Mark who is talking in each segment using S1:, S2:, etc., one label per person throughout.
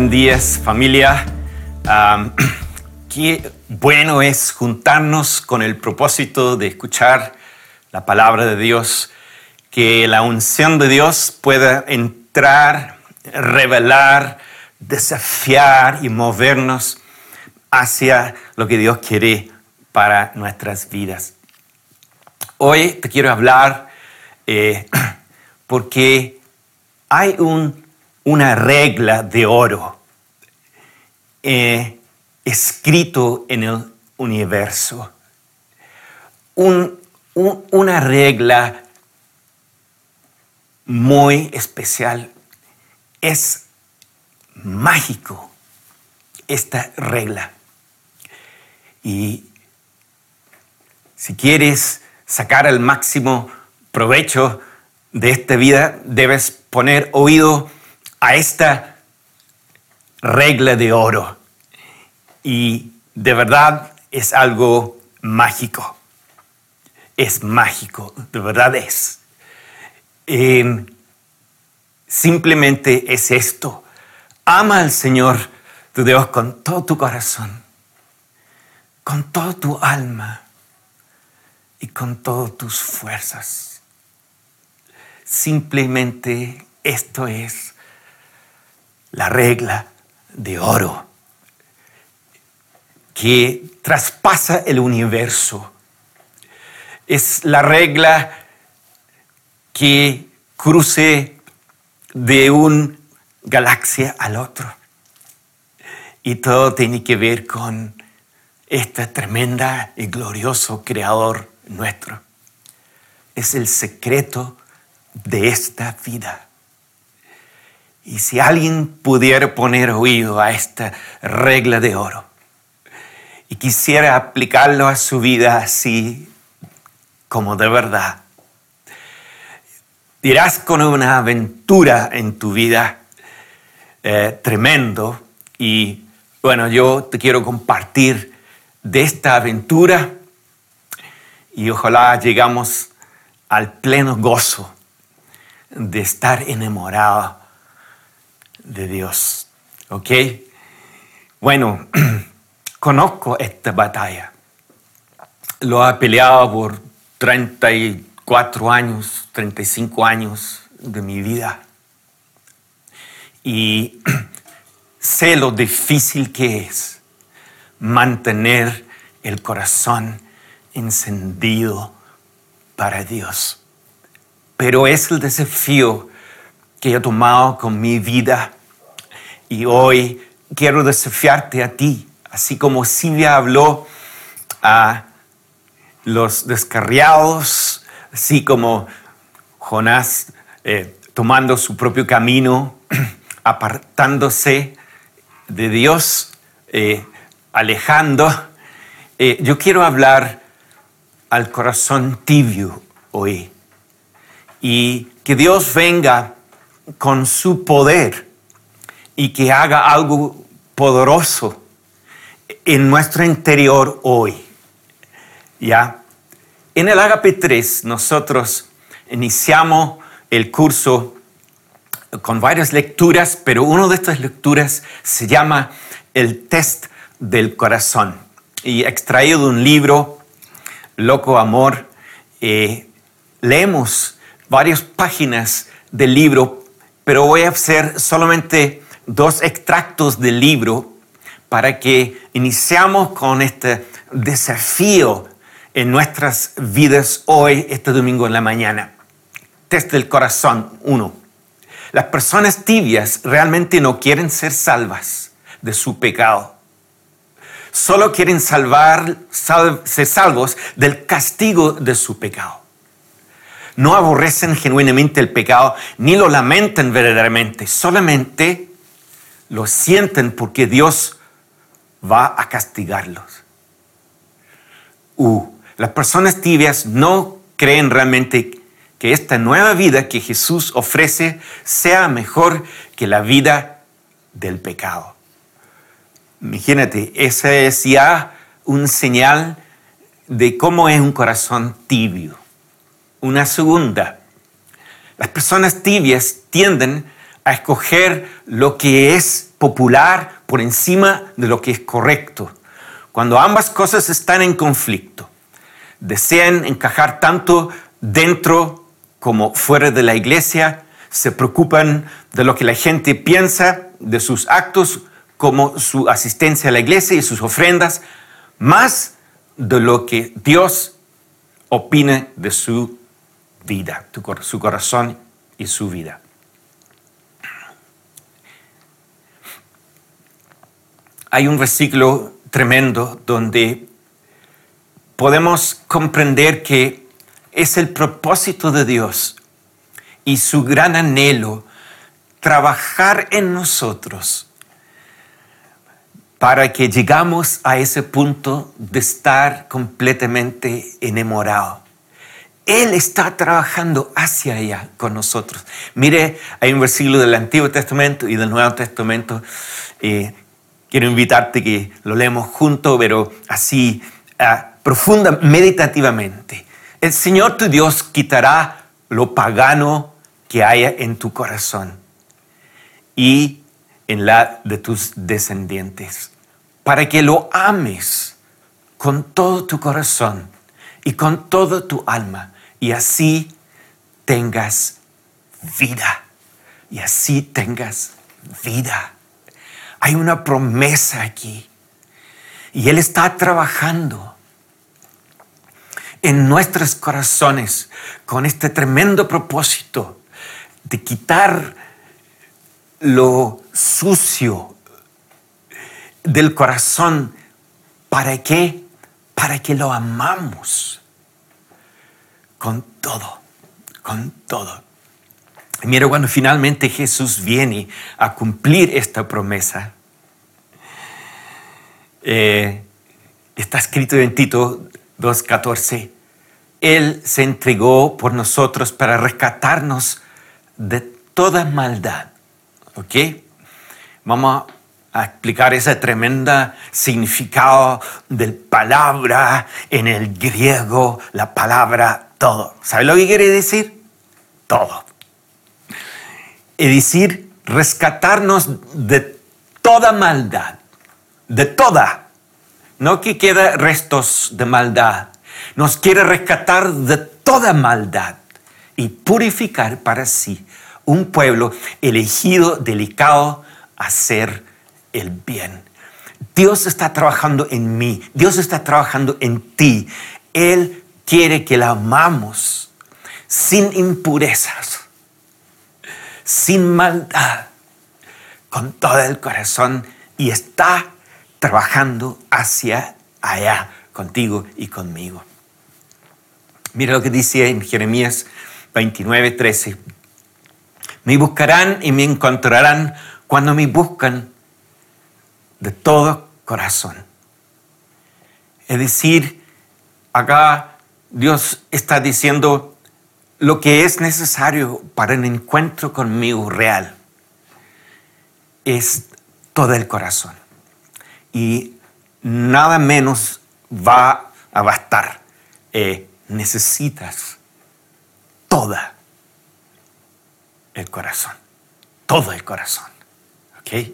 S1: Buen día, familia. Qué bueno es juntarnos con el propósito de escuchar la palabra de Dios, que la unción de Dios pueda entrar, revelar, desafiar y movernos hacia lo que Dios quiere para nuestras vidas. Hoy te quiero hablar eh, porque hay un, una regla de oro eh, escrito en el universo. una regla muy especial. Es mágico esta regla. Y si quieres sacar el máximo provecho de esta vida, debes poner oído a esta regla de oro. Y de verdad es algo mágico. Es mágico, de verdad es. Em, simplemente es esto. Ama al Señor tu Dios con todo tu corazón, con toda tu alma y con todas tus fuerzas. Simplemente esto es la regla de oro que traspasa el universo. Es la regla que cruce de una galaxia al otro. Y todo tiene que ver con este tremenda y glorioso creador nuestro. Es el secreto de esta vida. Y si alguien pudiera poner oído a esta regla de oro y quisiera aplicarlo a su vida así como de verdad, dirás con una aventura en tu vida eh, tremendo. Y bueno, yo te quiero compartir de esta aventura y ojalá llegamos al pleno gozo de estar enamorado de Dios. ¿Ok? Bueno, conozco esta batalla. Lo ha peleado por 34 años, 35 años de mi vida. Y sé lo difícil que es mantener el corazón encendido para Dios. Pero es el desafío que he tomado con mi vida y hoy quiero desafiarte a ti, así como Silvia habló a los descarriados, así como Jonás eh, tomando su propio camino, apartándose de Dios, eh, alejando. Eh, yo quiero hablar al corazón tibio hoy y que Dios venga con su poder y que haga algo poderoso en nuestro interior hoy. ¿Ya? En el Agape 3 nosotros iniciamos el curso con varias lecturas, pero una de estas lecturas se llama El test del corazón y extraído de un libro Loco Amor, eh, leemos varias páginas del libro, pero voy a hacer solamente dos extractos del libro para que iniciamos con este desafío en nuestras vidas hoy, este domingo en la mañana. Test del corazón, uno. Las personas tibias realmente no quieren ser salvas de su pecado solo quieren salvar, ser salvos del castigo de su pecado. No aborrecen genuinamente el pecado ni lo lamentan verdaderamente, solamente lo sienten porque Dios va a castigarlos. Uh, las personas tibias no creen realmente que esta nueva vida que Jesús ofrece sea mejor que la vida del pecado. Imagínate, ese es ya un señal de cómo es un corazón tibio. Una segunda, las personas tibias tienden a escoger lo que es popular por encima de lo que es correcto. Cuando ambas cosas están en conflicto, desean encajar tanto dentro como fuera de la iglesia, se preocupan de lo que la gente piensa, de sus actos, como su asistencia a la iglesia y sus ofrendas, más de lo que Dios opina de su vida, su corazón y su vida. Hay un versículo tremendo donde podemos comprender que es el propósito de Dios y su gran anhelo trabajar en nosotros para que llegamos a ese punto de estar completamente enamorado. Él está trabajando hacia allá con nosotros. Mire, hay un versículo del Antiguo Testamento y del Nuevo Testamento. Eh, quiero invitarte que lo leemos juntos, pero así ah, profunda, meditativamente. El Señor tu Dios quitará lo pagano que haya en tu corazón y en la de tus descendientes, para que lo ames con todo tu corazón y con toda tu alma, y así tengas vida, y así tengas vida. Hay una promesa aquí, y Él está trabajando en nuestros corazones con este tremendo propósito de quitar lo sucio del corazón. ¿Para qué? Para que lo amamos con todo, con todo. Mira, cuando finalmente Jesús viene a cumplir esta promesa, eh, está escrito en Tito 2.14, Él se entregó por nosotros para rescatarnos de toda maldad. ¿Ok? Vamos a explicar ese tremendo significado de palabra en el griego, la palabra todo. ¿Sabe lo que quiere decir? Todo. Es decir, rescatarnos de toda maldad, de toda. No que queda restos de maldad. Nos quiere rescatar de toda maldad y purificar para sí un pueblo elegido, delicado a hacer el bien. Dios está trabajando en mí, Dios está trabajando en ti. Él quiere que la amamos sin impurezas, sin maldad, con todo el corazón y está trabajando hacia allá contigo y conmigo. Mira lo que dice en Jeremías 29, 13. Me buscarán y me encontrarán cuando me buscan de todo corazón. Es decir, acá Dios está diciendo lo que es necesario para el encuentro conmigo real es todo el corazón. Y nada menos va a bastar. Eh, necesitas toda el corazón, todo el corazón. ¿Ok?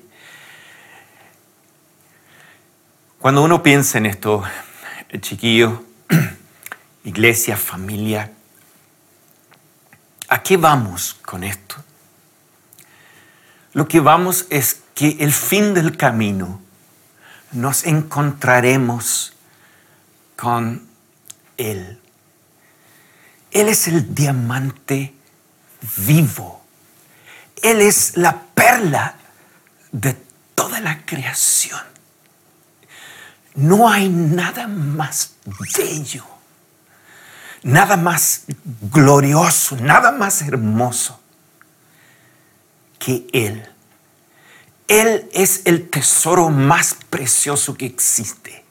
S1: Cuando uno piensa en esto, el chiquillo, iglesia, familia, ¿a qué vamos con esto? Lo que vamos es que el fin del camino nos encontraremos con Él. Él es el diamante vivo él es la perla de toda la creación. No hay nada más bello, nada más glorioso, nada más hermoso que Él. Él es el tesoro más precioso que existe.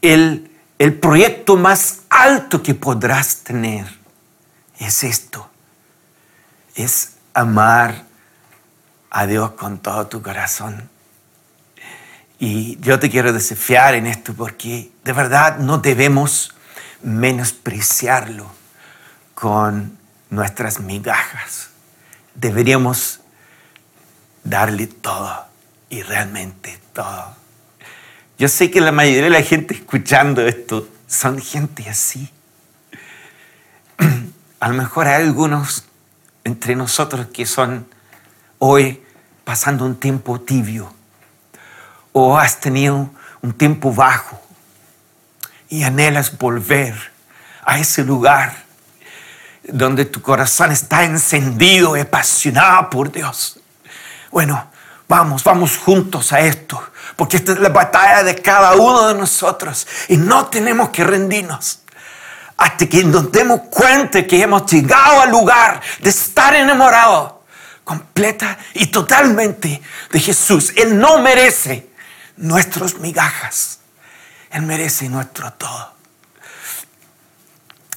S1: El, el proyecto más alto que podrás tener es esto es amar a Dios con todo tu corazón. Y yo te quiero desafiar en esto porque de verdad no debemos menospreciarlo con nuestras migajas. deberíamos darle todo y realmente todo. Yo sé que la mayoría de la gente escuchando esto son gente así. A lo mejor hay algunos entre nosotros que son hoy pasando un tiempo tibio o has tenido un tiempo bajo y anhelas volver a ese lugar donde tu corazón está encendido, apasionado por Dios. Bueno, vamos, vamos juntos a esto, porque esta es la batalla de cada uno de nosotros y no tenemos que rendirnos hasta que nos demos cuenta que hemos llegado al lugar de estar enamorados completa y totalmente de Jesús. Él no merece nuestros migajas, Él merece nuestro todo.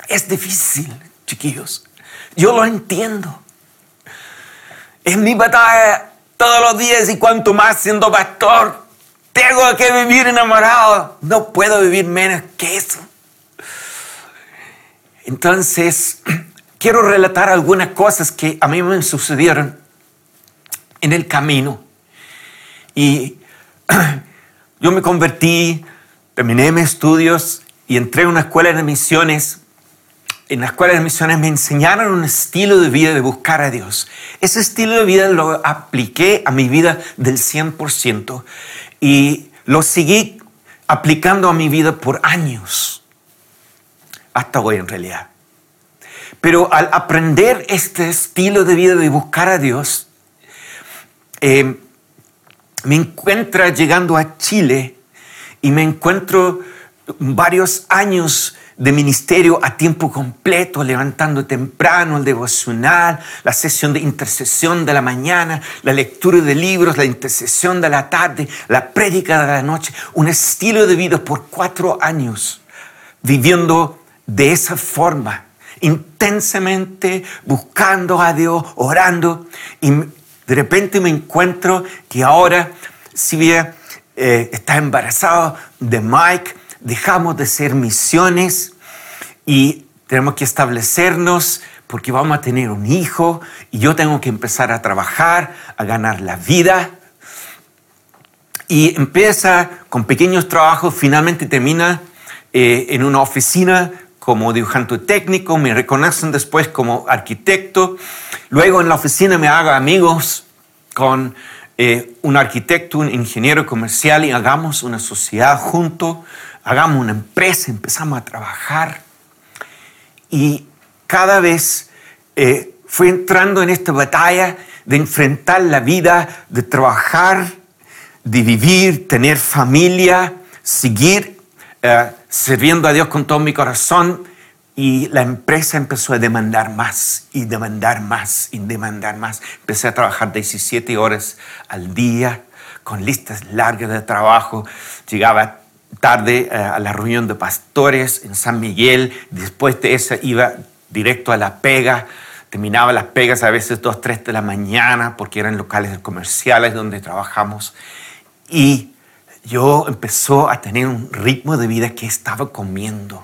S1: Es difícil, chiquillos. Yo lo entiendo. Es mi batalla todos los días y cuanto más siendo pastor. Tengo que vivir enamorado. No puedo vivir menos que eso. Entonces, quiero relatar algunas cosas que a mí me sucedieron en el camino. Y yo me convertí, terminé mis estudios y entré a una escuela de misiones en la escuela de misiones me enseñaron un estilo de vida de buscar a Dios. Ese estilo de vida lo apliqué a mi vida del 100% y lo seguí aplicando a mi vida por años, hasta hoy en realidad. Pero al aprender este estilo de vida de buscar a Dios, eh, me encuentro llegando a Chile y me encuentro varios años de ministerio a tiempo completo, levantando temprano, el devocional, la sesión de intercesión de la mañana, la lectura de libros, la intercesión de la tarde, la prédica de la noche, un estilo de vida por cuatro años, viviendo de esa forma, intensamente buscando a Dios, orando, y de repente me encuentro que ahora, si bien eh, está embarazado de Mike, dejamos de ser misiones y tenemos que establecernos porque vamos a tener un hijo y yo tengo que empezar a trabajar, a ganar la vida. Y empieza con pequeños trabajos, finalmente termina eh, en una oficina como dibujante técnico, me reconocen después como arquitecto. Luego en la oficina me hago amigos con eh, un arquitecto, un ingeniero comercial y hagamos una sociedad juntos hagamos una empresa, empezamos a trabajar. Y cada vez eh, fui entrando en esta batalla de enfrentar la vida, de trabajar, de vivir, tener familia, seguir eh, sirviendo a Dios con todo mi corazón. Y la empresa empezó a demandar más y demandar más y demandar más. Empecé a trabajar 17 horas al día con listas largas de trabajo. Llegaba tarde eh, a la reunión de pastores en San Miguel. Después de esa iba directo a la pega. Terminaba las pegas a veces 2, 3 de la mañana porque eran locales comerciales donde trabajamos. Y yo empezó a tener un ritmo de vida que estaba comiendo.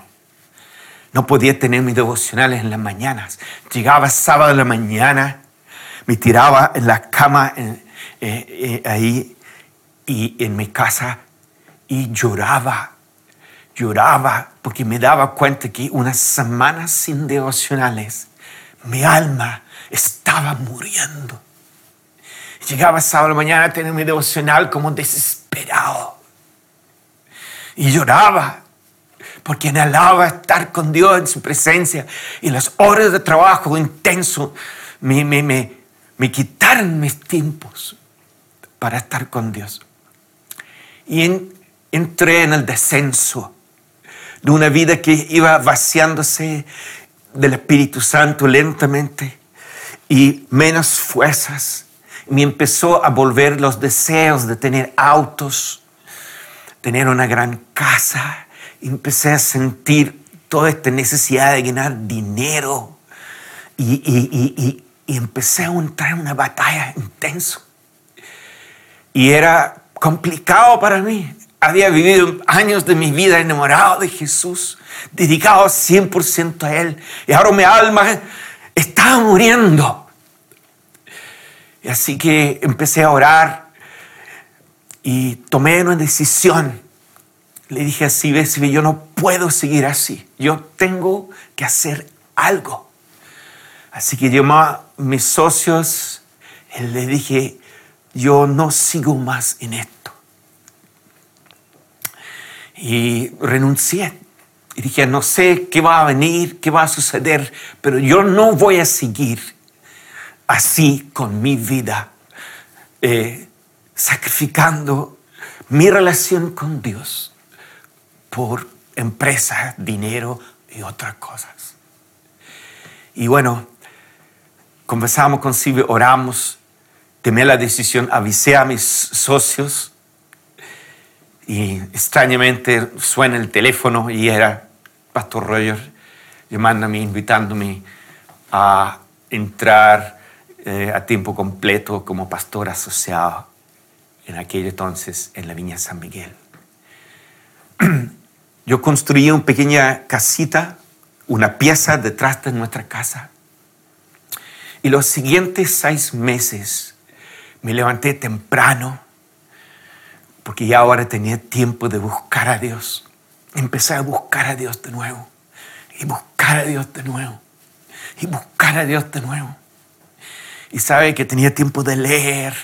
S1: No podía tener mis devocionales en las mañanas. Llegaba sábado en la mañana, me tiraba en la cama eh, eh, ahí y en mi casa y lloraba, lloraba porque me daba cuenta que unas semanas sin devocionales, mi alma estaba muriendo. Llegaba sábado mañana a tener mi devocional como desesperado. Y lloraba porque anhelaba estar con Dios en su presencia. Y las horas de trabajo intenso me, me, me, me quitaron mis tiempos para estar con Dios. Y en, entré en el descenso de una vida que iba vaciándose del Espíritu Santo lentamente y menos fuerzas. Me empezó a volver los deseos de tener autos, tener una gran casa. Empecé a sentir toda esta necesidad de ganar dinero y, empecé a entrar en una batalla intensa. Y era complicado para mí había vivido años de mi vida enamorado de Jesús, dedicado 100% a Él. Y ahora mi alma estaba muriendo. Y así que empecé a orar y tomé una decisión. Le dije así, ves, yo no puedo seguir así. Yo tengo que hacer algo. Así que llamé a mis socios y le dije, yo no sigo más en esto. Y renuncié. Y dije, no sé qué va a venir, qué va a suceder, pero yo no voy a seguir así con mi vida, eh, sacrificando mi relación con Dios por empresa, dinero y otras cosas. Y bueno, conversamos con Silvio, oramos, tomé la decisión, avisé a mis socios y extrañamente suena el teléfono y era Pastor Roger llamándome, invitándome a entrar eh, a tiempo completo como pastor asociado en aquel entonces en la Viña San Miguel. Yo construí una pequeña casita, una pieza detrás de nuestra casa y los siguientes seis meses me levanté temprano porque ya ahora tenía tiempo de buscar a Dios. Empecé a buscar a Dios de nuevo y buscar a Dios de nuevo y buscar a Dios de nuevo. Y sabe que tenía tiempo de leer,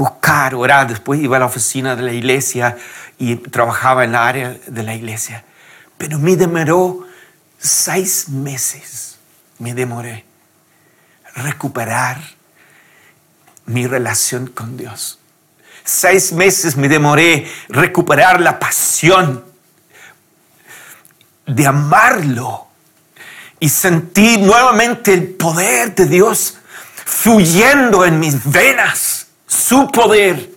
S1: buscar, orar. Después iba a la oficina de la iglesia y trabajaba en la área de la iglesia. Pero me demoró seis meses. Me demoré recuperar mi relación con Dios. Seis meses me demoré recuperar la pasión de amarlo y sentí nuevamente el poder de Dios fluyendo en mis venas, su poder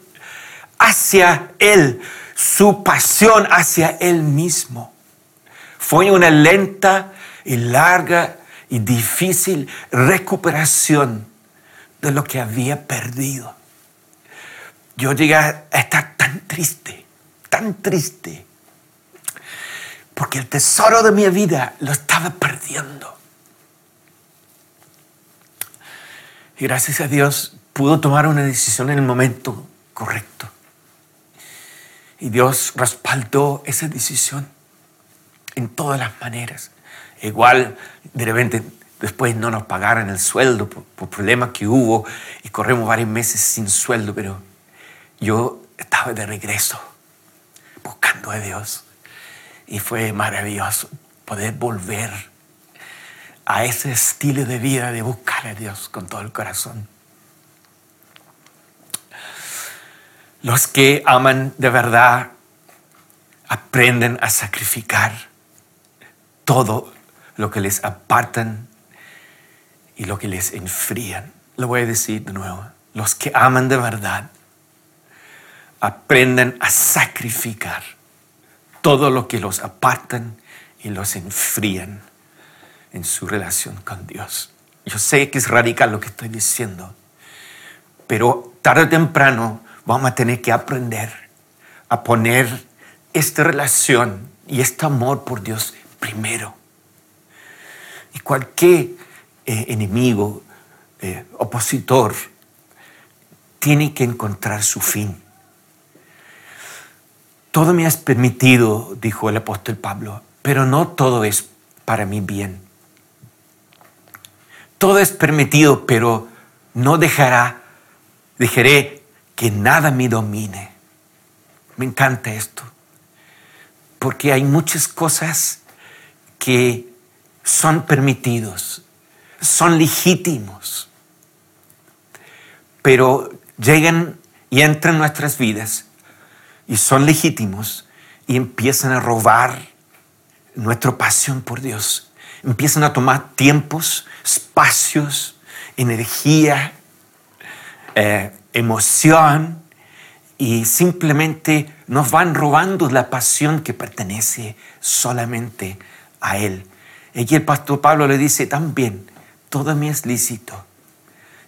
S1: hacia Él, su pasión hacia Él mismo. Fue una lenta y larga y difícil recuperación de lo que había perdido. Yo llegué a estar tan triste, tan triste, porque el tesoro de mi vida lo estaba perdiendo. Y gracias a Dios pudo tomar una decisión en el momento correcto. Y Dios respaldó esa decisión en todas las maneras. Igual, de repente, después no nos pagaran el sueldo por, problemas que hubo y corremos varios meses sin sueldo, pero yo estaba de regreso buscando a Dios y fue maravilloso poder volver a ese estilo de vida de buscar a Dios con todo el corazón. Los que aman de verdad aprenden a sacrificar todo lo que les apartan y lo que les enfrían. Lo voy a decir de nuevo. Los que aman de verdad aprenden a sacrificar todo lo que los apartan y los enfrían en su relación con Dios. Yo sé que es radical lo que estoy diciendo, pero tarde o temprano vamos a tener que aprender a poner esta relación y este amor por Dios primero. Y cualquier eh, enemigo, eh, opositor, tiene que encontrar su fin. Todo me has permitido, dijo el apóstol Pablo, pero no todo es para mi bien. Todo es permitido, pero no dejará, dejaré que nada me domine. Me encanta esto, porque hay muchas cosas que son permitidos, son legítimos, pero llegan y entran en nuestras vidas y son legítimos y empiezan a robar nuestra pasión por Dios. Empiezan a tomar tiempos, espacios, energía, eh, emoción y simplemente nos van robando la pasión que pertenece solamente a Él. Aquí el pastor Pablo le dice también, todo me es lícito.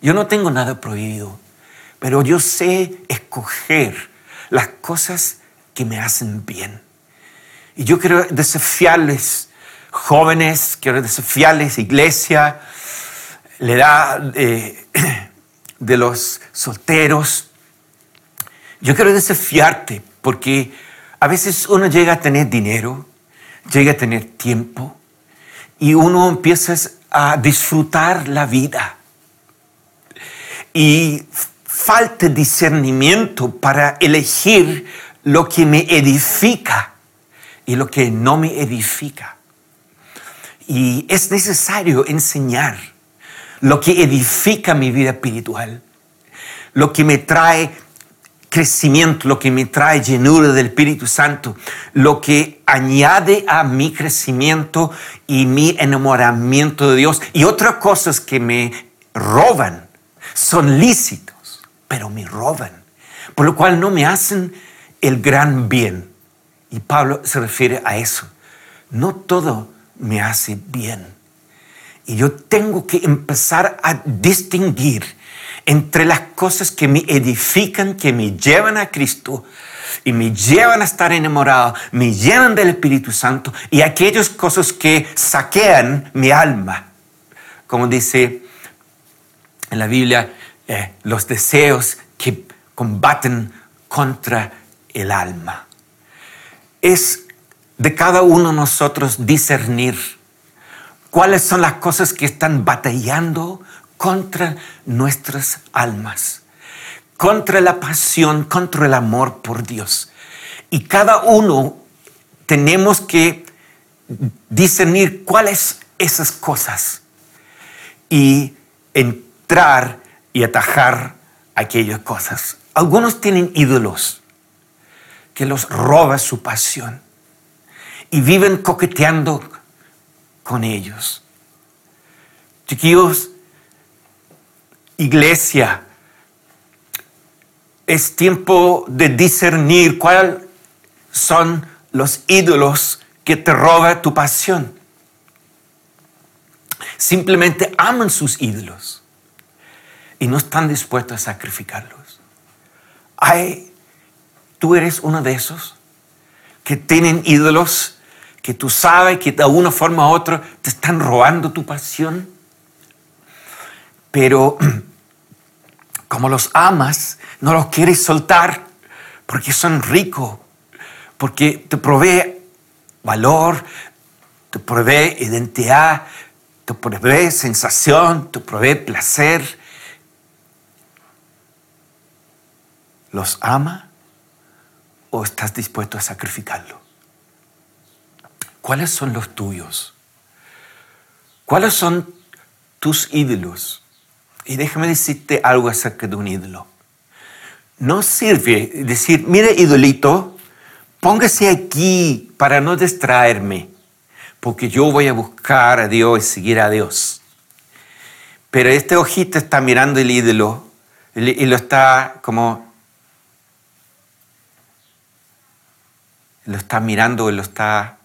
S1: Yo no tengo nada prohibido, pero yo sé escoger las cosas que me hacen bien. Y yo quiero desafiarles, jóvenes, quiero desafiarles, iglesia, le da, eh, de los solteros. Yo quiero desafiarte porque a veces uno llega a tener dinero, llega a tener tiempo y uno empieza a disfrutar la vida. Y falta discernimiento para elegir lo que me edifica y lo que no me edifica. Y es necesario enseñar lo que edifica mi vida espiritual, lo que me trae crecimiento, lo que me trae llenura del Espíritu Santo, lo que añade a mi crecimiento y mi enamoramiento de Dios y otras cosas que me roban, son lícitos, pero me roban, por lo cual no me hacen el gran bien. Y Pablo se refiere a eso. No todo me hace bien. Y yo tengo que empezar a distinguir entre las cosas que me edifican, que me llevan a Cristo y me llevan a estar enamorado, me llenan del Espíritu Santo y aquellas cosas que saquean mi alma. Como dice en la Biblia, eh, los deseos que combaten contra el alma. Es de cada uno de nosotros discernir cuáles son las cosas que están batallando contra nuestras almas, contra la pasión, contra el amor por Dios. Y cada uno tenemos que discernir cuáles esas cosas y entrar y atajar aquellas cosas. Algunos tienen ídolos que los roba su pasión y viven coqueteando con ellos. Chiquillos, iglesia, es tiempo de discernir cuáles son los ídolos que te roban tu pasión. Simplemente aman sus ídolos y no están dispuestos a sacrificarlos. Hay, tú eres uno de esos que tienen ídolos que tú sabes que de una forma u otra te están robando tu pasión. Pero como los amas, no los quieres soltar porque son ricos, porque te provee valor, te provee identidad, te provee sensación, te provee placer. ¿Los ama o estás dispuesto a sacrificarlo? ¿Cuáles son los tuyos? ¿Cuáles son tus ídolos? Y déjame decirte algo acerca de un ídolo. No sirve decir, mire ídolito, póngase aquí para no distraerme, porque yo voy a buscar a Dios y seguir a Dios. Pero este ojito está mirando el ídolo y lo está como... Lo está mirando y lo está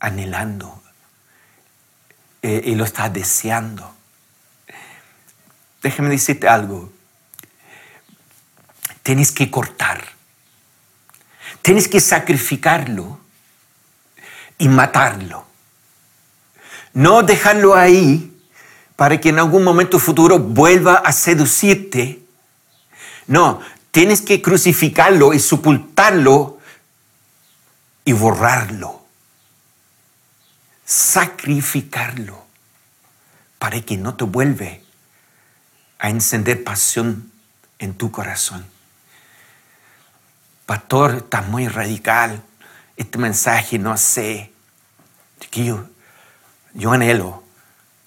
S1: anhelando eh, y lo estás deseando. Déjame decirte algo. Tienes que cortar. Tienes que sacrificarlo y matarlo. No dejarlo ahí para que en algún momento futuro vuelva a seducirte. No, tienes que crucificarlo y sepultarlo y borrarlo sacrificarlo para que no te vuelve a encender pasión en tu corazón. Pastor, está muy radical. Este mensaje no sé. Chiquillo, yo anhelo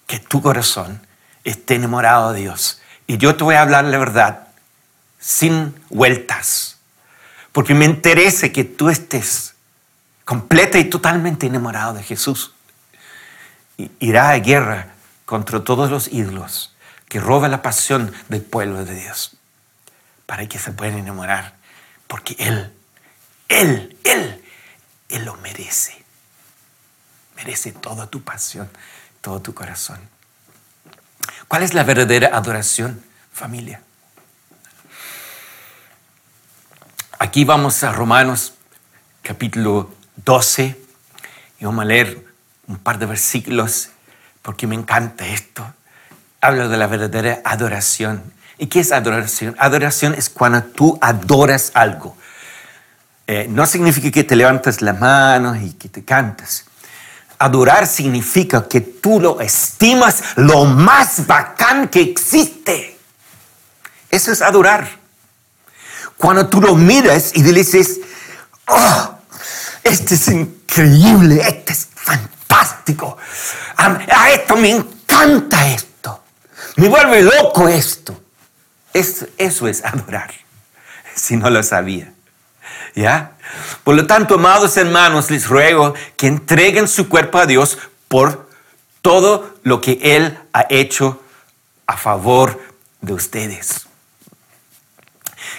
S1: que tu corazón esté enamorado de Dios. Y yo te voy a hablar la verdad, sin vueltas. Porque me interesa que tú estés completa y totalmente enamorado de Jesús irá a guerra contra todos los ídolos que roban la pasión del pueblo de Dios, para que se puedan enamorar, porque Él, Él, Él, Él lo merece. Merece toda tu pasión, todo tu corazón. ¿Cuál es la verdadera adoración, familia? Aquí vamos a Romanos capítulo 12 y vamos a leer un par de versículos porque me encanta esto. Habla de la verdadera adoración. ¿Y qué es adoración? Adoración es cuando tú adoras algo. Eh, no significa que te levantas las manos y que te cantas. Adorar significa que tú lo estimas lo más bacán que existe. Eso es adorar. Cuando tú lo miras y le dices, oh, este es increíble, este es fantástico, a, esto me encanta esto, me vuelve loco esto. eso es adorar, si no lo sabía. ¿Ya? Por lo tanto, amados hermanos, les ruego que entreguen su cuerpo a Dios por todo lo que Él ha hecho a favor de ustedes.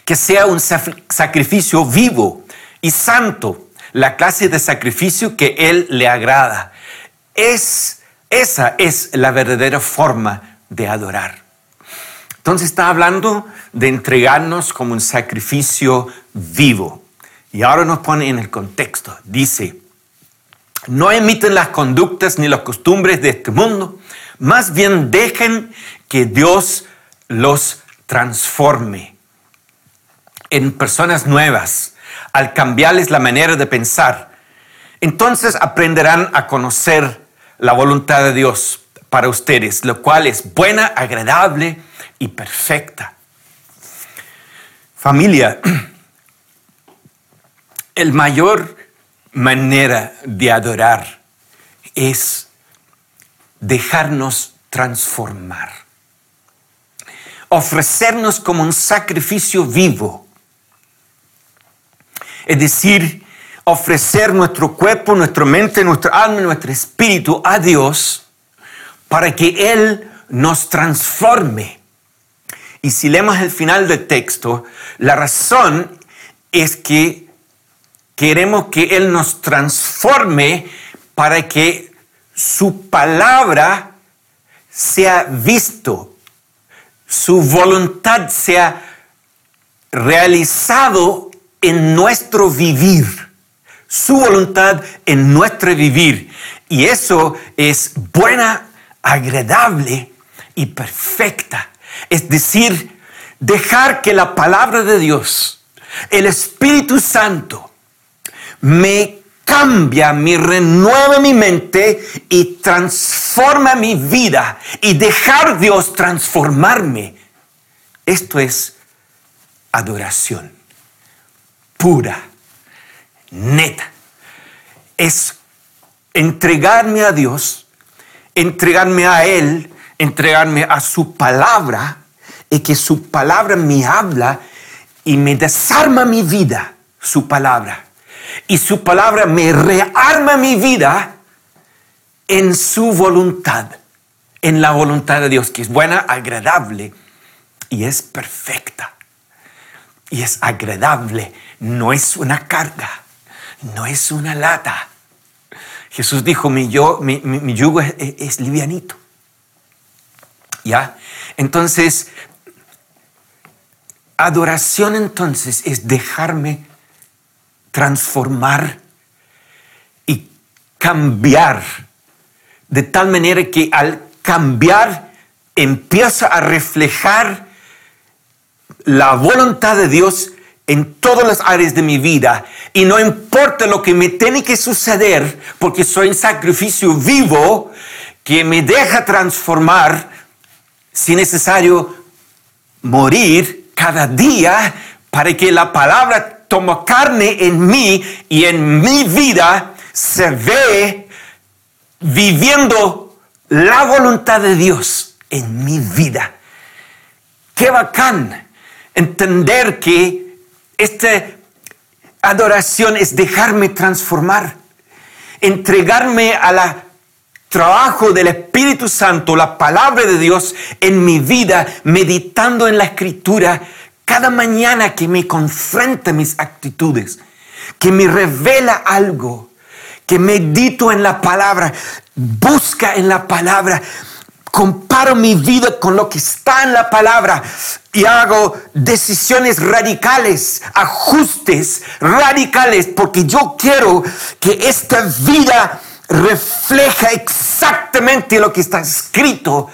S1: Que sea un sacrificio vivo y santo, la clase de sacrificio que Él le agrada. Es, esa es la verdadera forma de adorar. Entonces está hablando de entregarnos como un sacrificio vivo. Y ahora nos pone en el contexto. Dice, no emiten las conductas ni las costumbres de este mundo, más bien dejen que Dios los transforme en personas nuevas al cambiarles la manera de pensar. Entonces aprenderán a conocer la voluntad de Dios para ustedes, lo cual es buena, agradable y perfecta. Familia, el mayor manera de adorar es dejarnos transformar, ofrecernos como un sacrificio vivo, es decir, ofrecer nuestro cuerpo, nuestra mente, nuestra alma, nuestro espíritu a Dios para que Él nos transforme. Y si leemos el final del texto, la razón es que Queremos que Él nos transforme para que su palabra sea visto, su voluntad sea realizado en nuestro vivir, su voluntad en nuestro vivir. Y eso es buena, agradable y perfecta. Es decir, dejar que la palabra de Dios, el Espíritu Santo, me cambia, me renueva mi mente y transforma mi vida y dejar Dios transformarme. Esto es adoración pura, neta. Es entregarme a Dios, entregarme a Él, entregarme a su palabra y que su palabra me habla y me desarma mi vida, su palabra y su palabra me rearma mi vida en su voluntad, en la voluntad de Dios, que es buena, agradable y es perfecta. Y es agradable, no es una carga, no es una lata. Jesús dijo, mi, yo, mi, yugo es, es livianito. ¿Ya? Entonces, adoración entonces es dejarme transformar y cambiar de tal manera que al cambiar empieza a reflejar la voluntad de Dios en todas las áreas de mi vida y no importa lo que me tiene que suceder porque soy un sacrificio vivo que me deja transformar si necesario morir cada día para que la palabra toma carne en mí y en mi vida se ve viviendo la voluntad de Dios en mi vida. Qué bacán entender que esta adoración es dejarme transformar, entregarme a trabajo del Espíritu Santo, la palabra de Dios en mi vida, meditando en la escritura, cada mañana que me confronta mis actitudes, que me revela algo, que medito en la palabra, busca en la palabra, comparo mi vida con lo que está en la palabra y hago decisiones radicales, ajustes radicales, porque yo quiero que esta vida refleja exactamente lo que está escrito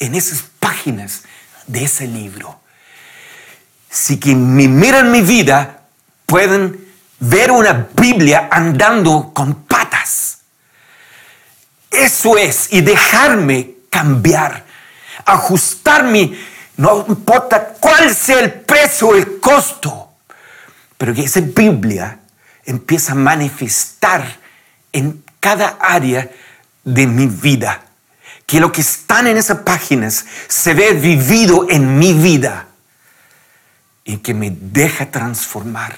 S1: en esas páginas de ese libro si que me miran mi vida pueden ver una Biblia andando con patas. Eso es, y dejarme cambiar, ajustarme, no importa cuál sea el precio o el costo, pero que esa Biblia empieza a manifestar en cada área de mi vida. Que lo que están en esas páginas se ve vivido en mi vida y que me deja transformar.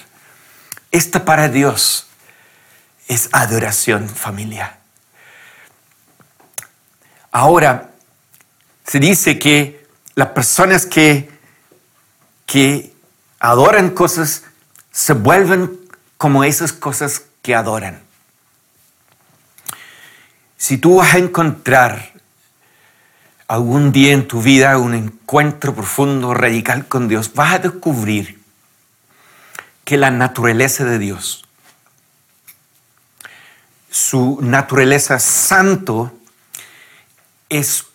S1: Esta para Dios es adoración familia. Ahora, se dice que las personas que, que adoran cosas se vuelven como esas cosas que adoran. Si tú vas a encontrar algún día en tu vida un encuentro profundo, radical con Dios, vas a descubrir que la naturaleza de Dios, su naturaleza santo, es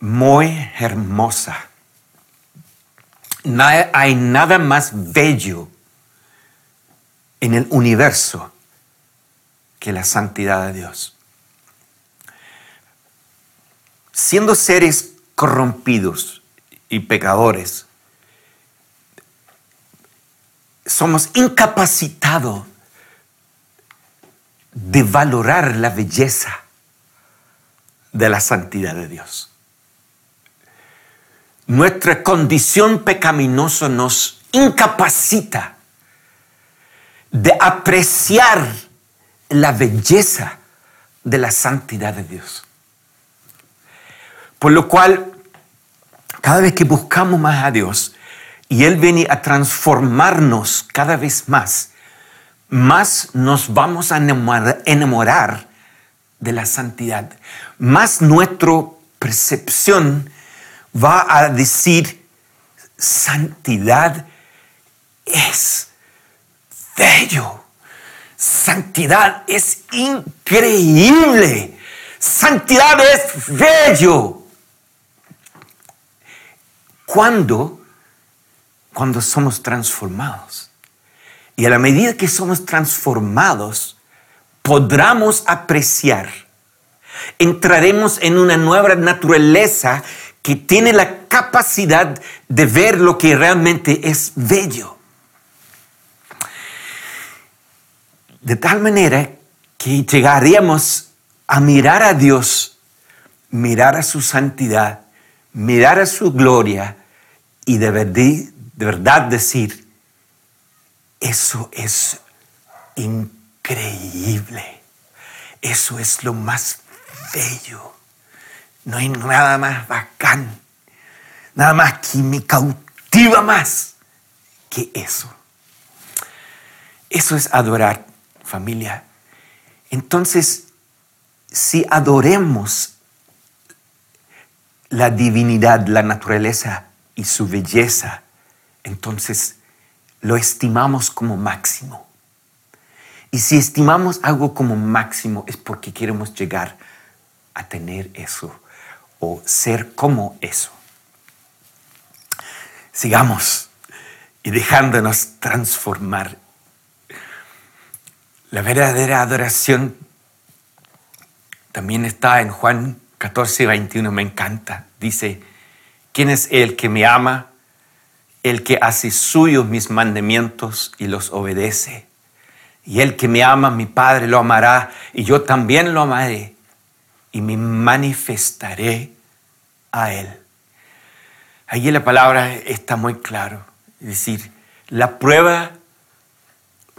S1: muy hermosa. No hay nada más bello en el universo que la santidad de Dios. Siendo seres corrompidos y pecadores, somos incapacitados de valorar la belleza de la santidad de Dios. Nuestra condición pecaminosa nos incapacita de apreciar la belleza de la santidad de Dios. Por lo cual, cada vez que buscamos más a Dios y Él viene a transformarnos cada vez más, más nos vamos a enamorar de la santidad, más nuestra percepción va a decir, santidad es bello. Santidad es increíble. Santidad es bello. ¿Cuándo? Cuando somos transformados. Y a la medida que somos transformados, podremos apreciar. Entraremos en una nueva naturaleza que tiene la capacidad de ver lo que realmente es bello. De tal manera que llegaríamos a mirar a Dios, mirar a su santidad, mirar a su gloria y de verdad, de verdad decir, eso es increíble, eso es lo más bello, no hay nada más bacán, nada más que me cautiva más que eso. Eso es adorar familia. Entonces, si adoremos la divinidad, la naturaleza y su belleza, entonces lo estimamos como máximo. Y si estimamos algo como máximo es porque queremos llegar a tener eso o ser como eso. Sigamos y dejándonos transformar la verdadera adoración también está en Juan 14, 21, me encanta. Dice, ¿quién es el que me ama? El que hace suyos mis mandamientos y los obedece. Y el que me ama, mi Padre lo amará, y yo también lo amaré, y me manifestaré a él. Allí la palabra está muy claro. Es decir, la prueba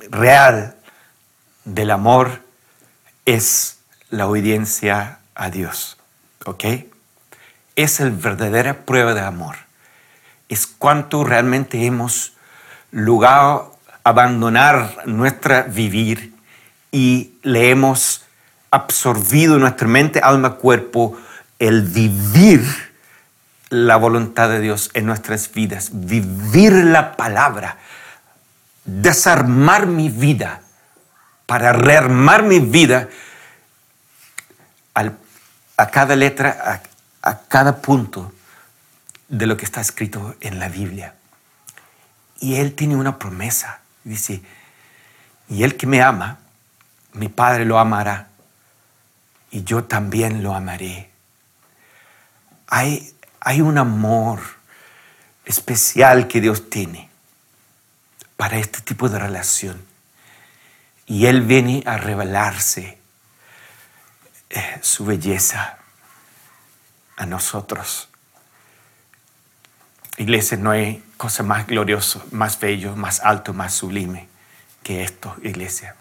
S1: real del amor es la obediencia a Dios. ¿Ok? Es la verdadera prueba de amor. Es cuánto realmente hemos logrado abandonar nuestra vivir y le hemos absorbido nuestra mente, alma, cuerpo, el vivir la voluntad de Dios en nuestras vidas, vivir la palabra, desarmar mi vida para rearmar mi vida a cada letra, a, a cada punto de lo que está escrito en la Biblia. Y Él tiene una promesa. Dice, y el que me ama, mi Padre lo amará. Y yo también lo amaré. Hay, hay un amor especial que Dios tiene para este tipo de relación. Y Él viene a revelarse eh, su belleza a nosotros. Iglesia, no hay cosa más gloriosa, más bello, más alto, más sublime que esto, iglesia.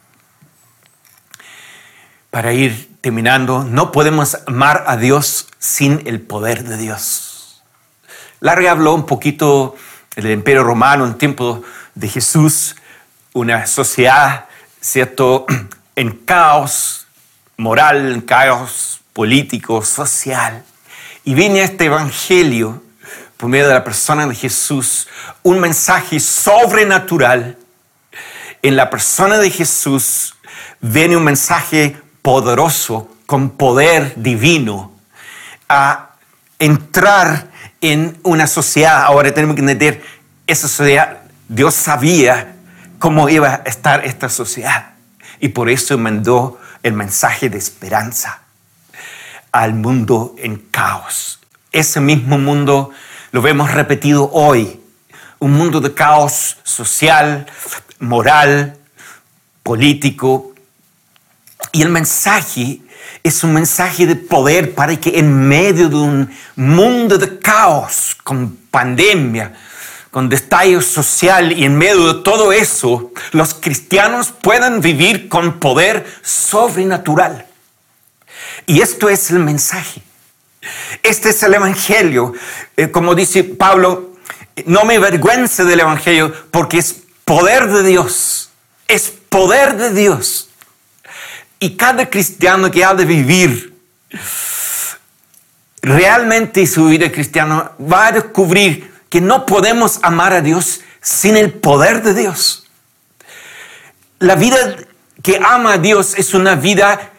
S1: Para ir terminando, no podemos amar a Dios sin el poder de Dios. Larry habló un poquito del Imperio Romano en tiempo de Jesús, una sociedad, ¿cierto?, en caos moral, en caos político, social. Y viene este Evangelio por medio de la persona de Jesús, un mensaje sobrenatural. En la persona de Jesús viene un mensaje poderoso, con poder divino, a entrar en una sociedad. Ahora tenemos que entender, esa sociedad, Dios sabía cómo iba a estar esta sociedad. Y por eso mandó el mensaje de esperanza al mundo en caos. Ese mismo mundo lo vemos repetido hoy. Un mundo de caos social, moral, político. Y el mensaje es un mensaje de poder para que en medio de un mundo de caos, con pandemia, con destallo social y en medio de todo eso, los cristianos puedan vivir con poder sobrenatural. Y esto es el mensaje. Este es el Evangelio. Eh, como dice Pablo, no me avergüence del Evangelio porque es poder de Dios. Es poder de Dios. Y cada cristiano que ha de vivir realmente su vida cristiana va a descubrir que no podemos amar a Dios sin el poder de Dios. La vida que ama a Dios es una vida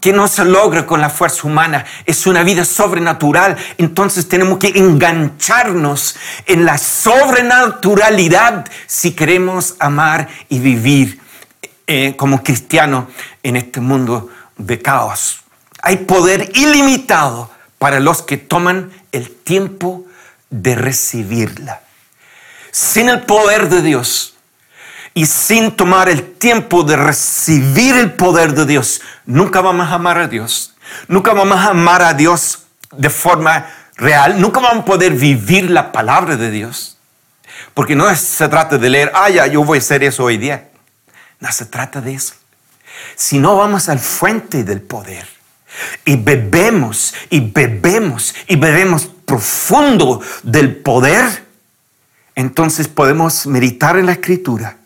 S1: que no se logra con la fuerza humana, es una vida sobrenatural. Entonces tenemos que engancharnos en la sobrenaturalidad si queremos amar y vivir eh, como cristiano en este mundo de caos. Hay poder ilimitado para los que toman el tiempo de recibirla. Sin el poder de Dios, y sin tomar el tiempo de recibir el poder de Dios, nunca vamos a amar a Dios. Nunca vamos a amar a Dios de forma real. Nunca vamos a poder vivir la palabra de Dios. Porque no se trata de leer, ah, ya, yo voy a hacer eso hoy día. No se trata de eso. Si no vamos al fuente del poder y bebemos y bebemos y bebemos profundo del poder, entonces podemos meditar en la escritura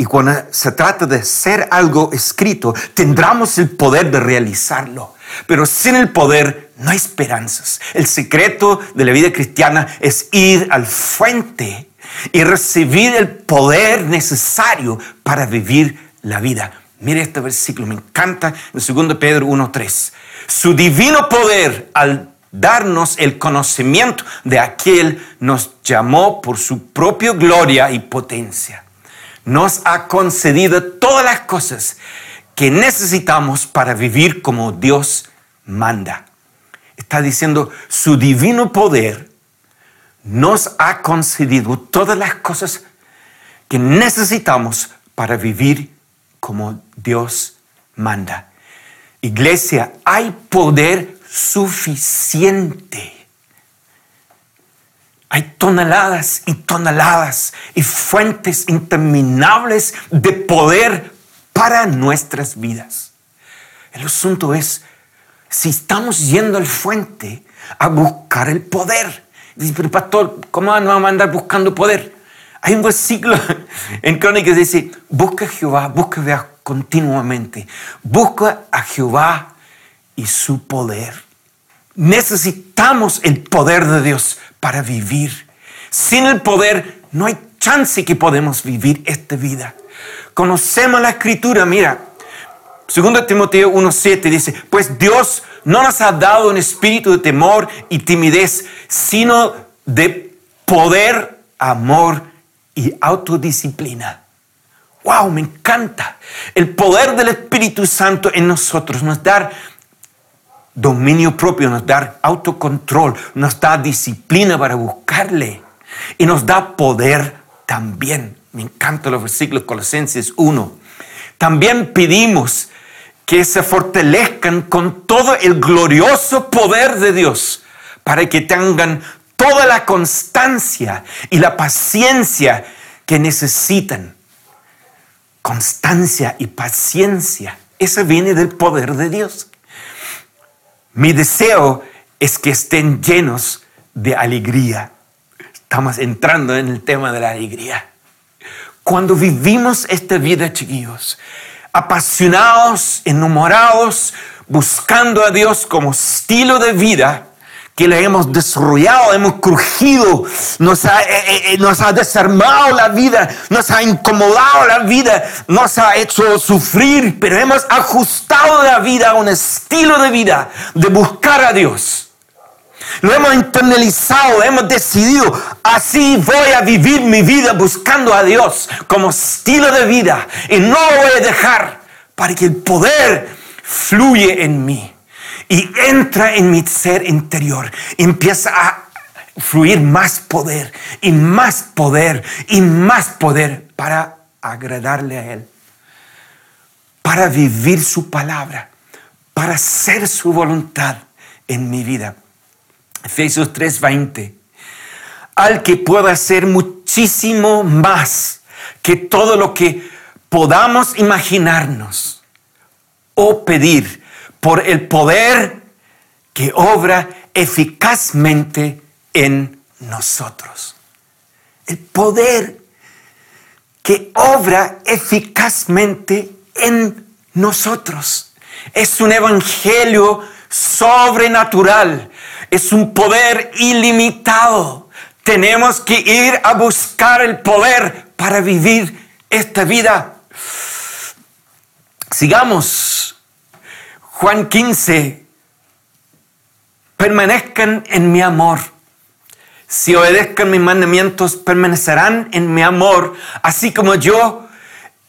S1: y cuando se trata de ser algo escrito, tendremos el poder de realizarlo. Pero sin el poder no hay esperanzas. El secreto de la vida cristiana es ir al fuente y recibir el poder necesario para vivir la vida. Mire este versículo, me encanta en 2 Pedro 1.3. Su divino poder al darnos el conocimiento de aquel nos llamó por su propia gloria y potencia nos ha concedido todas las cosas que necesitamos para vivir como Dios manda. Está diciendo, su divino poder nos ha concedido todas las cosas que necesitamos para vivir como Dios manda. Iglesia, hay poder suficiente hay toneladas y toneladas y fuentes interminables de poder para nuestras vidas. El asunto es, si estamos yendo al fuente a buscar el poder, dice, pero pastor, ¿cómo vamos a andar buscando poder? Hay un versículo en Crónicas que dice, busca a Jehová, busca a continuamente, busca a Jehová y su poder. Necesitamos el poder de Dios para vivir. Sin el poder no hay chance que podemos vivir esta vida. Conocemos la escritura, mira. 2 Timoteo 1.7 dice, pues Dios no nos ha dado un espíritu de temor y timidez, sino de poder, amor y autodisciplina. ¡Wow! Me encanta. El poder del Espíritu Santo en nosotros nos da dominio propio, nos da autocontrol, nos da disciplina para buscarle y nos da poder también. Me encantan los versículos Colosenses 1. También pedimos que se fortalezcan con todo el glorioso poder de Dios para que tengan toda la constancia y la paciencia que necesitan. Constancia y paciencia, eso viene del poder de Dios. Mi deseo es que estén llenos de alegría. Estamos entrando en el tema de la alegría. Cuando vivimos esta vida, chiquillos, apasionados, enamorados, buscando a Dios como estilo de vida, que le hemos desarrollado, hemos crujido, nos ha, eh, eh, nos ha desarmado la vida, nos ha incomodado la vida, nos ha hecho sufrir, pero hemos ajustado la vida a un estilo de vida de buscar a Dios. Lo hemos internalizado, hemos decidido, así voy a vivir mi vida buscando a Dios como estilo de vida y no lo voy a dejar para que el poder fluye en mí y entra en mi ser interior, empieza a fluir más poder y más poder y más poder para agradarle a Él, para vivir su palabra, para hacer su voluntad en mi vida. Efesios 3:20, al que pueda hacer muchísimo más que todo lo que podamos imaginarnos o pedir por el poder que obra eficazmente en nosotros. El poder que obra eficazmente en nosotros. Es un evangelio sobrenatural es un poder ilimitado. Tenemos que ir a buscar el poder para vivir esta vida. Sigamos. Juan 15. Permanezcan en mi amor. Si obedezcan mis mandamientos, permanecerán en mi amor, así como yo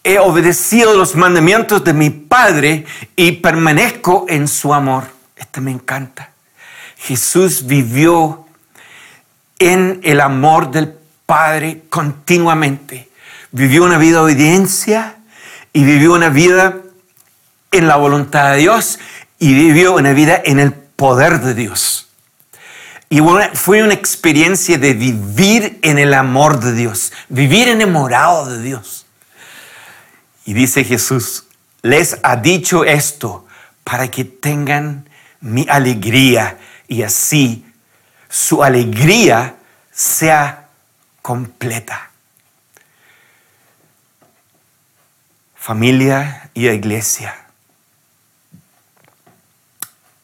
S1: he obedecido los mandamientos de mi Padre y permanezco en su amor. Este me encanta. Jesús vivió en el amor del Padre continuamente. Vivió una vida de obediencia y vivió una vida en la voluntad de Dios y vivió una vida en el poder de Dios. Y fue una experiencia de vivir en el amor de Dios, vivir enamorado de Dios. Y dice Jesús, les ha dicho esto para que tengan mi alegría y así su alegría sea completa. Familia y iglesia,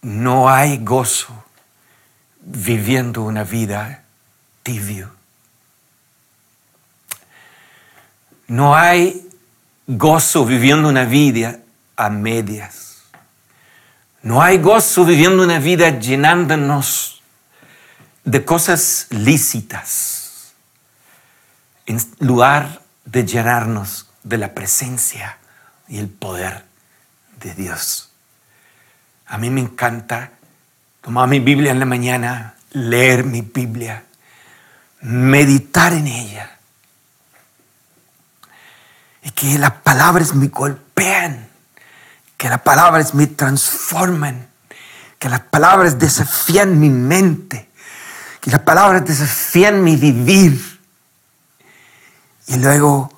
S1: no hay gozo viviendo una vida tibio. No hay gozo viviendo una vida a medias. No hay gozo viviendo una vida llenándonos de cosas lícitas, en lugar de llenarnos de la presencia y el poder de Dios. A mí me encanta tomar mi Biblia en la mañana, leer mi Biblia, meditar en ella. Y que las palabras me golpean que las palabras me transforman, que las palabras desafían mi mente, que las palabras desafían mi vivir. Y luego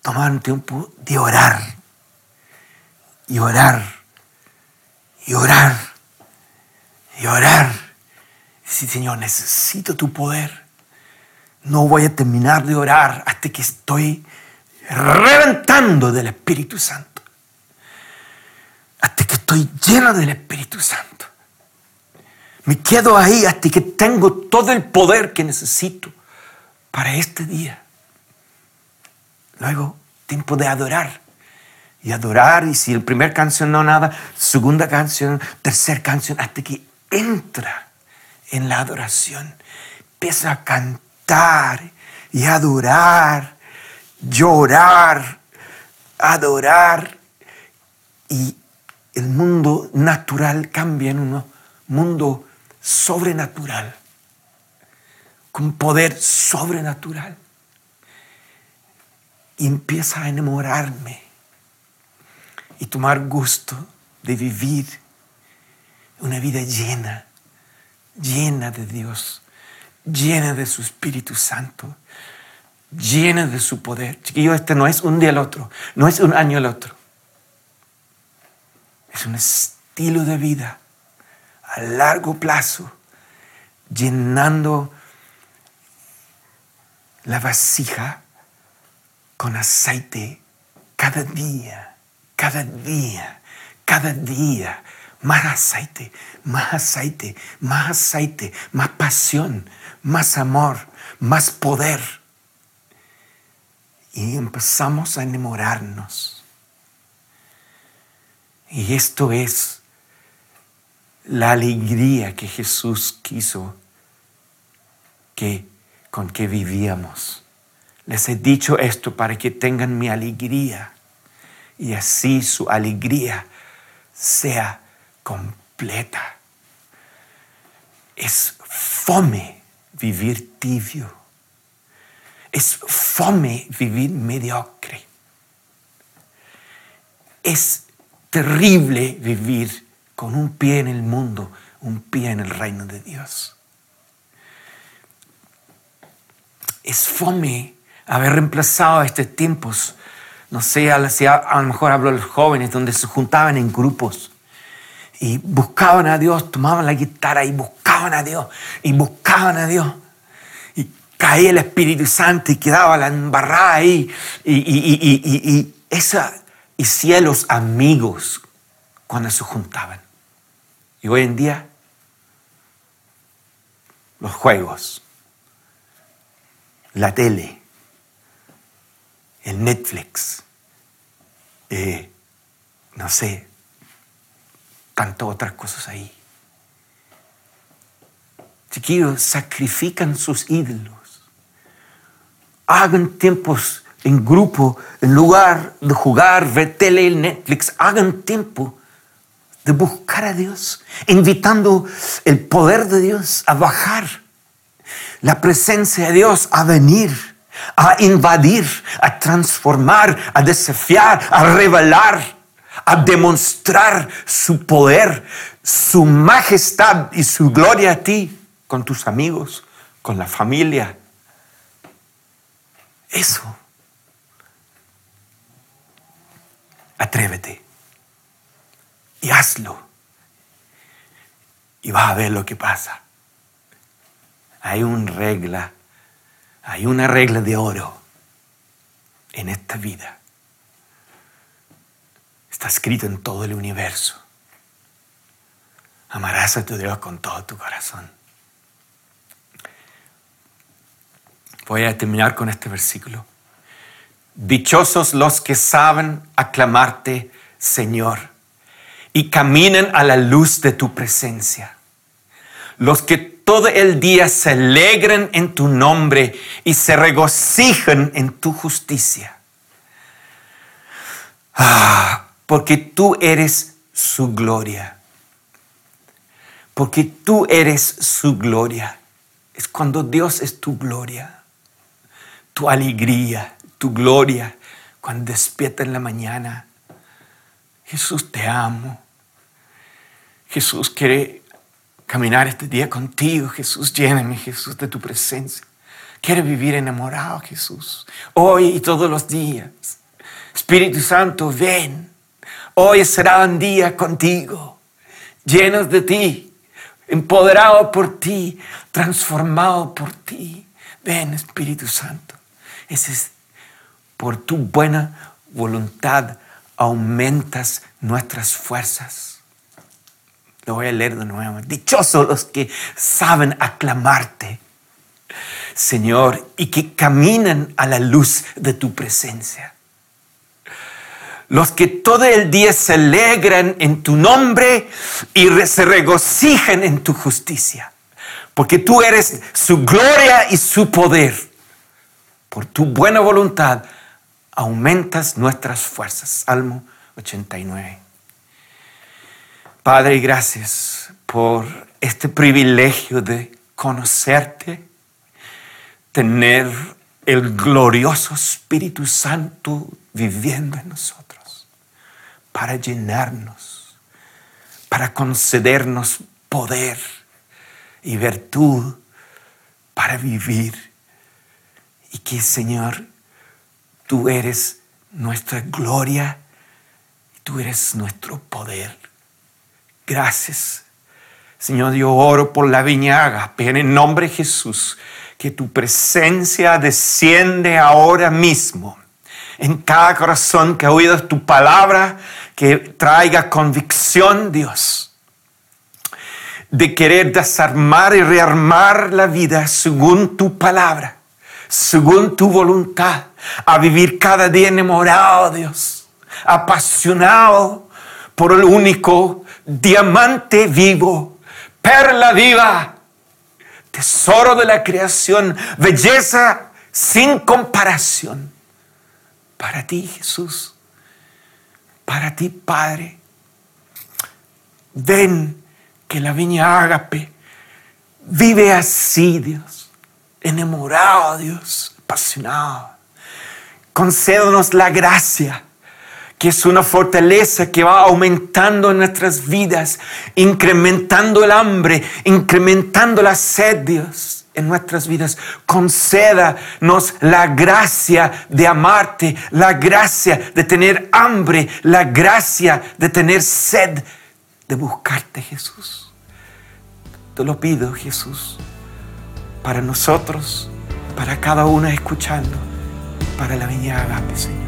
S1: tomar un tiempo de orar, y orar, y orar, y orar. Decir, Señor, necesito tu poder. No voy a terminar de orar hasta que estoy reventando del Espíritu Santo hasta que estoy lleno del Espíritu Santo. Me quedo ahí hasta que tengo todo el poder que necesito para este día. Luego, tiempo de adorar. Y adorar, y si el primer canción no nada, segunda canción, tercera canción, hasta que entra en la adoración. Empieza a cantar y adorar, llorar, adorar. Y el mundo natural cambia en un mundo sobrenatural, con poder sobrenatural. Y empieza a enamorarme y tomar gusto de vivir una vida llena, llena de Dios, llena de su Espíritu Santo, llena de su poder. Chiquillo, este no es un día al otro, no es un año al otro. Es un estilo de vida a largo plazo, llenando la vasija con aceite cada día, cada día, cada día. Más aceite, más aceite, más aceite, más pasión, más amor, más poder. Y empezamos a enamorarnos. Y esto es la alegría que Jesús quiso que con que vivíamos. Les he dicho esto para que tengan mi alegría y así su alegría sea completa. Es fome vivir tibio. Es fome vivir mediocre. Es terrible vivir con un pie en el mundo, un pie en el reino de Dios. Es fome haber reemplazado estos tiempos, no sé, a lo mejor hablo de los jóvenes, donde se juntaban en grupos y buscaban a Dios, tomaban la guitarra y buscaban a Dios, y buscaban a Dios. Y caía el Espíritu Santo y quedaba la embarrada ahí. Y, y, esa, y cielos amigos cuando se juntaban. Y hoy en día, los juegos, la tele, el Netflix, eh, no sé, tantas otras cosas ahí. Chiquillos, sacrifican sus ídolos. Hagan tiempos en grupo, en lugar de jugar, ver tele, Netflix, hagan tiempo de buscar a Dios, invitando el poder de Dios a bajar, la presencia de Dios a venir, a invadir, a transformar, a desafiar, a revelar a demostrar su poder, su majestad y su gloria a ti, con tus amigos, con la familia. Eso. Atrévete y hazlo. Y vas a ver lo que pasa. Hay una regla, hay una regla de oro en esta vida. Está escrito en todo el universo. Amarás a tu Dios con todo tu corazón. Voy a terminar con este versículo. Dichosos los que saben aclamarte, Señor, y caminan a la luz de tu presencia. Los que todo el día se alegran en tu nombre y se regocijan en tu justicia. Ah, porque tú eres su gloria. Porque tú eres su gloria. Es cuando Dios es tu gloria, tu alegría, tu gloria, cuando despierta en la mañana. Jesús, te amo. Jesús quiere caminar este día contigo. Jesús, lléname, Jesús, de tu presencia. Quiere vivir enamorado, Jesús, hoy y todos los días. Espíritu Santo, ven. Hoy será un día contigo, llenos de ti, empoderado por ti, transformado por ti. Ven, Espíritu Santo. Es por tu buena voluntad aumentas nuestras fuerzas. Voy a leer de nuevo. Dichosos los que saben aclamarte, Señor, y que caminan a la luz de tu presencia los que todo el día se alegran en tu nombre y se regocijan en tu justicia, porque tú eres su gloria y su poder. por tu buena voluntad, aumentas nuestras fuerzas. Salmo 89. Padre, gracias por este privilegio de conocerte, tener el glorioso Espíritu Santo viviendo en nosotros, para llenarnos, para concedernos poder y virtud para vivir. Y que, Señor, tú eres nuestra gloria tú eres nuestro poder. Gracias. Señor, yo oro por la viñaga, en el nombre de Jesús, que tu presencia desciende ahora mismo en cada corazón que ha oído tu palabra, que traiga convicción, Dios de querer desarmar y rearmar la vida según tu palabra, según tu voluntad, a vivir cada día enamorado, Dios, apasionado por el único diamante vivo, perla viva, tesoro de la creación, belleza sin comparación. Para ti, Jesús, para ti, Padre, ven que la viña ágape vive así, Dios, enamorado, Dios, apasionado. Concédanos la gracia, que es una fortaleza que va aumentando en nuestras vidas, incrementando el hambre, incrementando la sed, Dios, en nuestras vidas. Concédanos la gracia de amarte, la gracia de tener hambre, la gracia de tener sed de buscarte, Jesús. Te lo pido, Jesús, para nosotros, para cada uno escuchando, para la viña Agape, Señor,